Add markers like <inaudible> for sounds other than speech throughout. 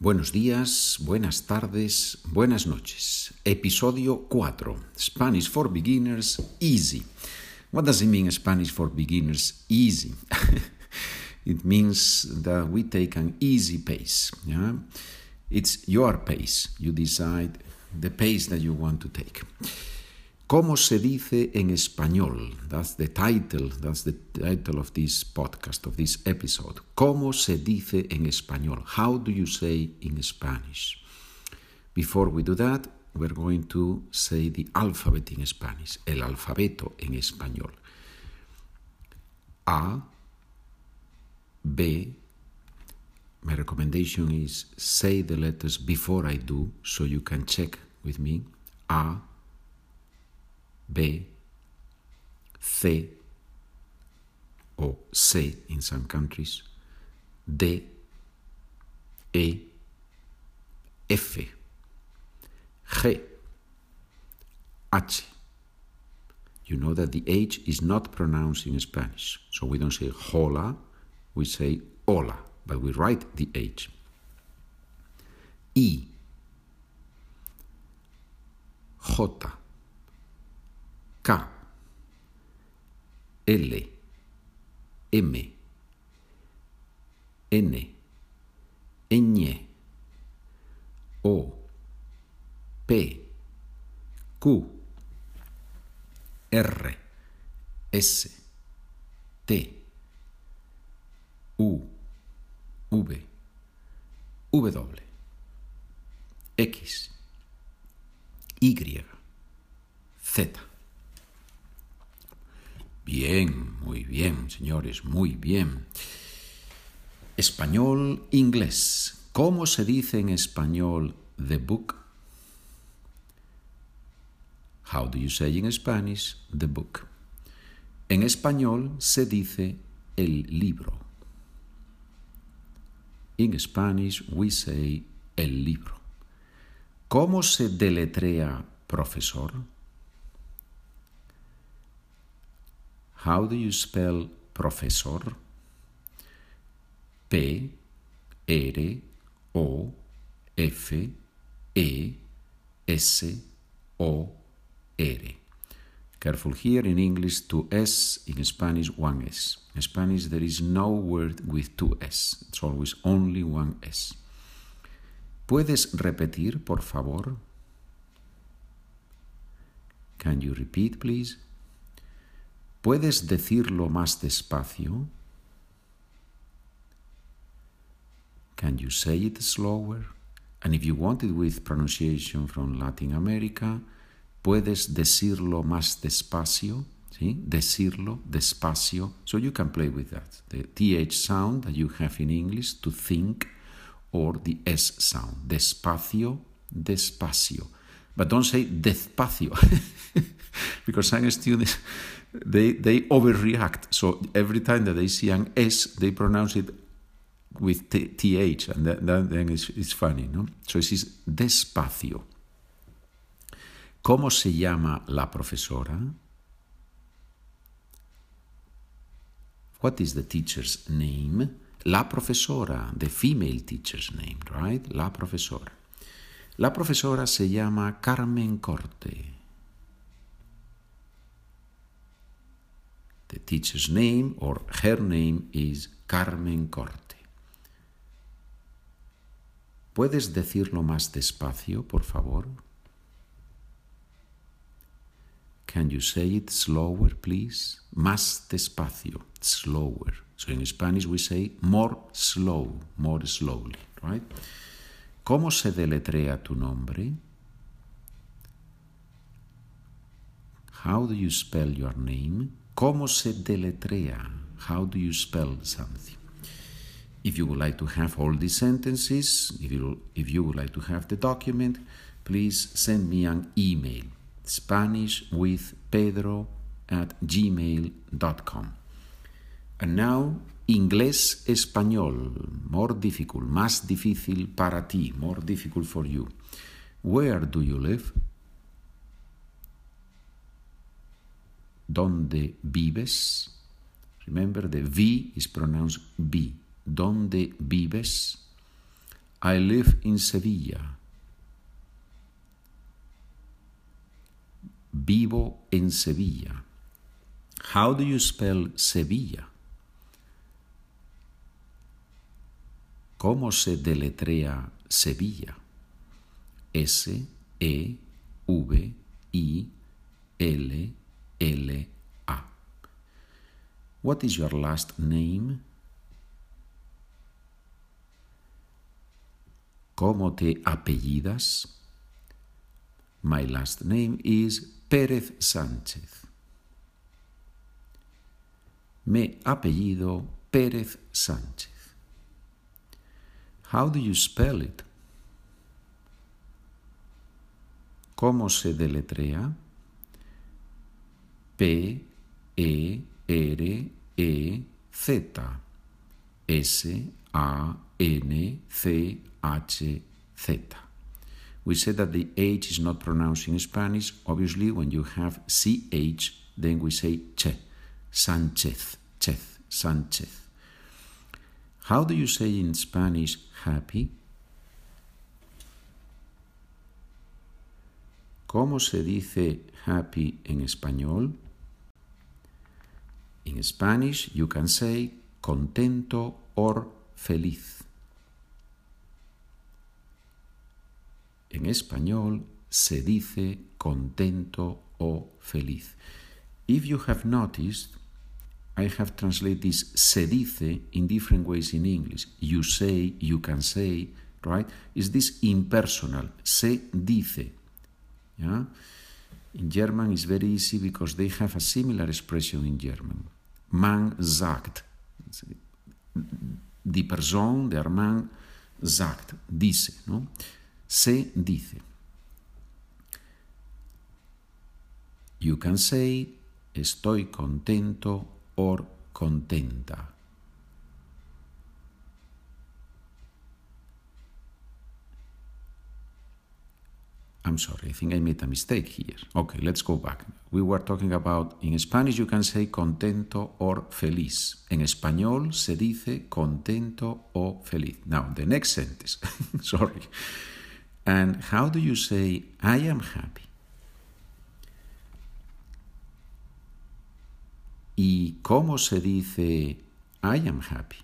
Buenos días, buenas tardes, buenas noches. Episodio 4. Spanish for Beginners Easy. What does it mean, Spanish for Beginners Easy? <laughs> it means that we take an easy pace. Yeah? It's your pace. You decide the pace that you want to take. ¿Cómo se dice en español? That's the title, that's the title of this podcast, of this episode. ¿Cómo se dice en español? How do you say in Spanish? Before we do that, we're going to say the alphabet in Spanish, el alfabeto en español. A, B, my recommendation is say the letters before I do so you can check with me. A, B, C or C in some countries, D, E, F, G, H. You know that the H is not pronounced in Spanish, so we don't say hola, we say hola, but we write the H. I, J, K, L, M, N, Ñ, O, P, Q, R, S, T, U, V, W, X, Y, Z. Bien, muy bien, señores, muy bien. Español, inglés. ¿Cómo se dice en español the book? How do you say in Spanish the book? En español se dice el libro. In Spanish we say el libro. ¿Cómo se deletrea profesor? How do you spell professor? P R O F E S O R. Careful here in English, two S, in Spanish, one S. In Spanish, there is no word with two S, it's always only one S. ¿Puedes repetir, por favor? Can you repeat, please? ¿Puedes decirlo más despacio? Can you say it slower? And if you want it with pronunciation from Latin America, ¿puedes decirlo más despacio? ¿Sí? Decirlo despacio. So you can play with that. The TH sound that you have in English to think or the S sound. Despacio, despacio. But don't say despacio <laughs> because some students they they overreact. So every time that they see an S, they pronounce it with th, and that, that then it's, it's funny, no? So it is despacio. ¿Cómo se llama la profesora? What is the teacher's name? La profesora, the female teacher's name, right? La profesora. La profesora se llama Carmen Corte. The teacher's name or her name is Carmen Corte. ¿Puedes decirlo más despacio, por favor? Can you say it slower, please? Más despacio, slower. So in Spanish we say more slow, more slowly, right? ¿Cómo se deletrea tu nombre? How do you spell your name? ¿Cómo se deletrea? How do you spell something? If you would like to have all these sentences, if you, if you would like to have the document, please send me an email Spanish with Pedro at gmail.com. And now, inglés español, more difficult, más difícil para ti, more difficult for you. Where do you live? ¿Dónde vives? Remember, the V is pronounced B. ¿Dónde vives? I live in Sevilla. Vivo en Sevilla. How do you spell Sevilla? ¿Cómo se deletrea Sevilla? S E V I L L A. What is your last name? ¿Cómo te apellidas? My last name is Pérez Sánchez. Me apellido Pérez Sánchez. How do you spell it? ¿Cómo se deletrea? P E R E Z S A N C H Z. We said that the H is not pronounced in Spanish. Obviously, when you have CH, then we say che. Sánchez, Chez, Sánchez. How do you say in Spanish happy? ¿Cómo se dice happy en español? In Spanish, you can say contento or feliz. En español se dice contento o feliz. If you have noticed, I have translated this se dice in different ways in English. You say, you can say, right? Is this impersonal? Se dice. Yeah? In German it's very easy because they have a similar expression in German. Man sagt. Die Person, der Mann sagt, dice. No? Se dice. You can say, estoy contento or contenta. I'm sorry, I think I made a mistake here. Okay, let's go back. We were talking about, in Spanish you can say contento or feliz. En español se dice contento o feliz. Now, the next sentence, <laughs> sorry. And how do you say I am happy? ¿Y cómo se dice I am happy?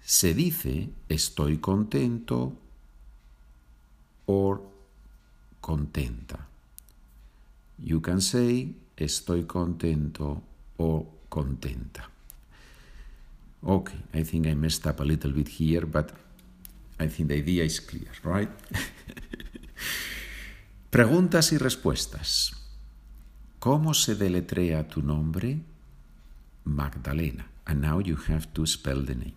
Se dice estoy contento or contenta. You can say estoy contento o contenta. Okay, I think I messed up a little bit here, but I think the idea is clear, right? <laughs> Preguntas y respuestas. ¿Cómo se deletrea tu nombre? Magdalena. And now you have to spell the name.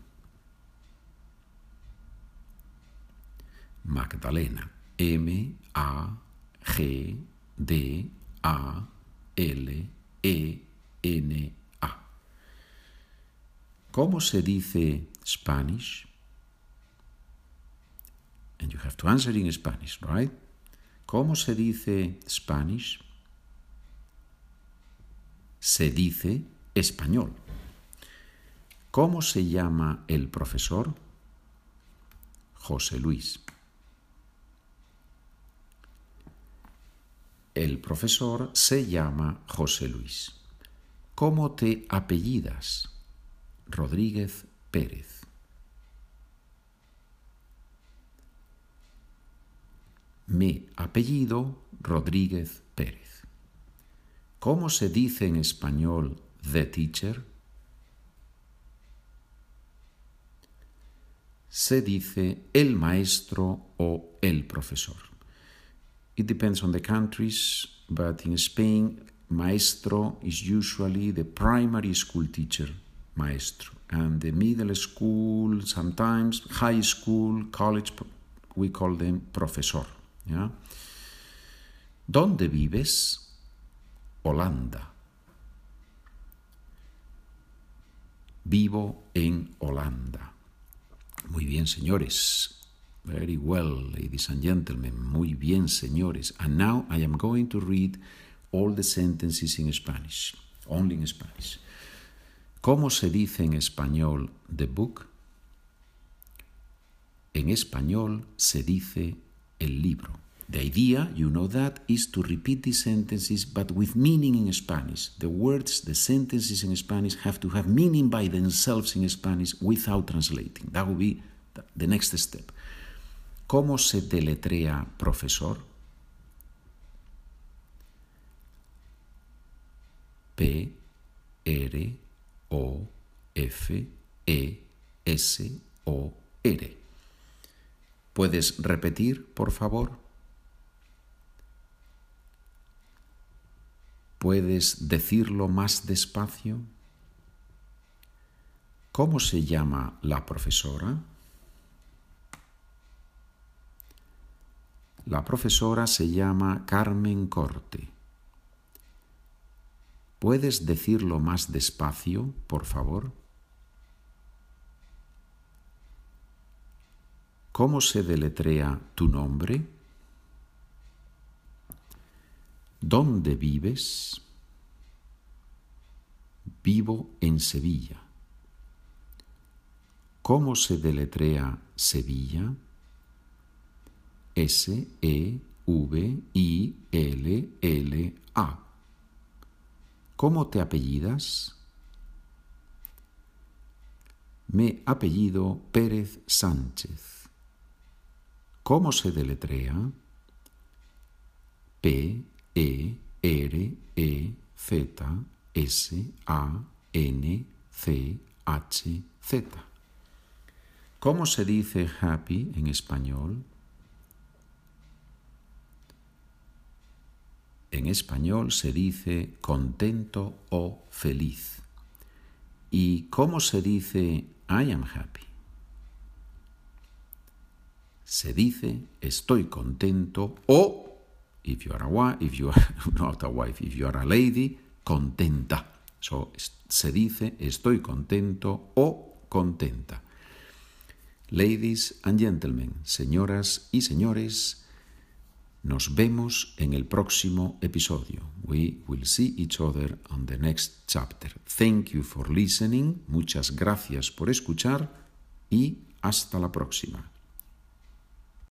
Magdalena. M A G D A L E N A. ¿Cómo se dice Spanish? And you have to answer in Spanish, right? ¿Cómo se dice Spanish? se dice español. ¿Cómo se llama el profesor? José Luis. El profesor se llama José Luis. ¿Cómo te apellidas? Rodríguez Pérez. Mi apellido Rodríguez Pérez. ¿Cómo se dice en español the teacher? Se dice el maestro o el profesor. It depends on the countries, but in Spain, maestro is usually the primary school teacher, maestro. And the middle school, sometimes high school, college, we call them profesor. ¿ya? ¿Dónde vives? Holanda. Vivo en Holanda. Muy bien, señores. Very well, ladies and gentlemen. Muy bien, señores. And now I am going to read all the sentences in Spanish, only in Spanish. ¿Cómo se dice en español the book? en español se dice el libro? The idea, you know that, is to repeat these sentences but with meaning in Spanish. The words, the sentences in Spanish have to have meaning by themselves in Spanish without translating. That would be the next step. ¿Cómo se deletrea profesor? P R O F E S O R. ¿Puedes repetir, por favor? ¿Puedes decirlo más despacio? ¿Cómo se llama la profesora? La profesora se llama Carmen Corte. ¿Puedes decirlo más despacio, por favor? ¿Cómo se deletrea tu nombre? ¿Dónde vives? Vivo en Sevilla. ¿Cómo se deletrea Sevilla? S-E-V-I-L-L-A. ¿Cómo te apellidas? Me apellido Pérez Sánchez. ¿Cómo se deletrea? P e R E Z S A N C H Z. ¿Cómo se dice happy en español? En español se dice contento o feliz. ¿Y cómo se dice I am happy? Se dice estoy contento o if you are a wife, if you are <laughs> not a wife, if you are a lady, contenta. So, se dice estoy contento o contenta. Ladies and gentlemen, señoras y señores, nos vemos en el próximo episodio. We will see each other on the next chapter. Thank you for listening. Muchas gracias por escuchar y hasta la próxima.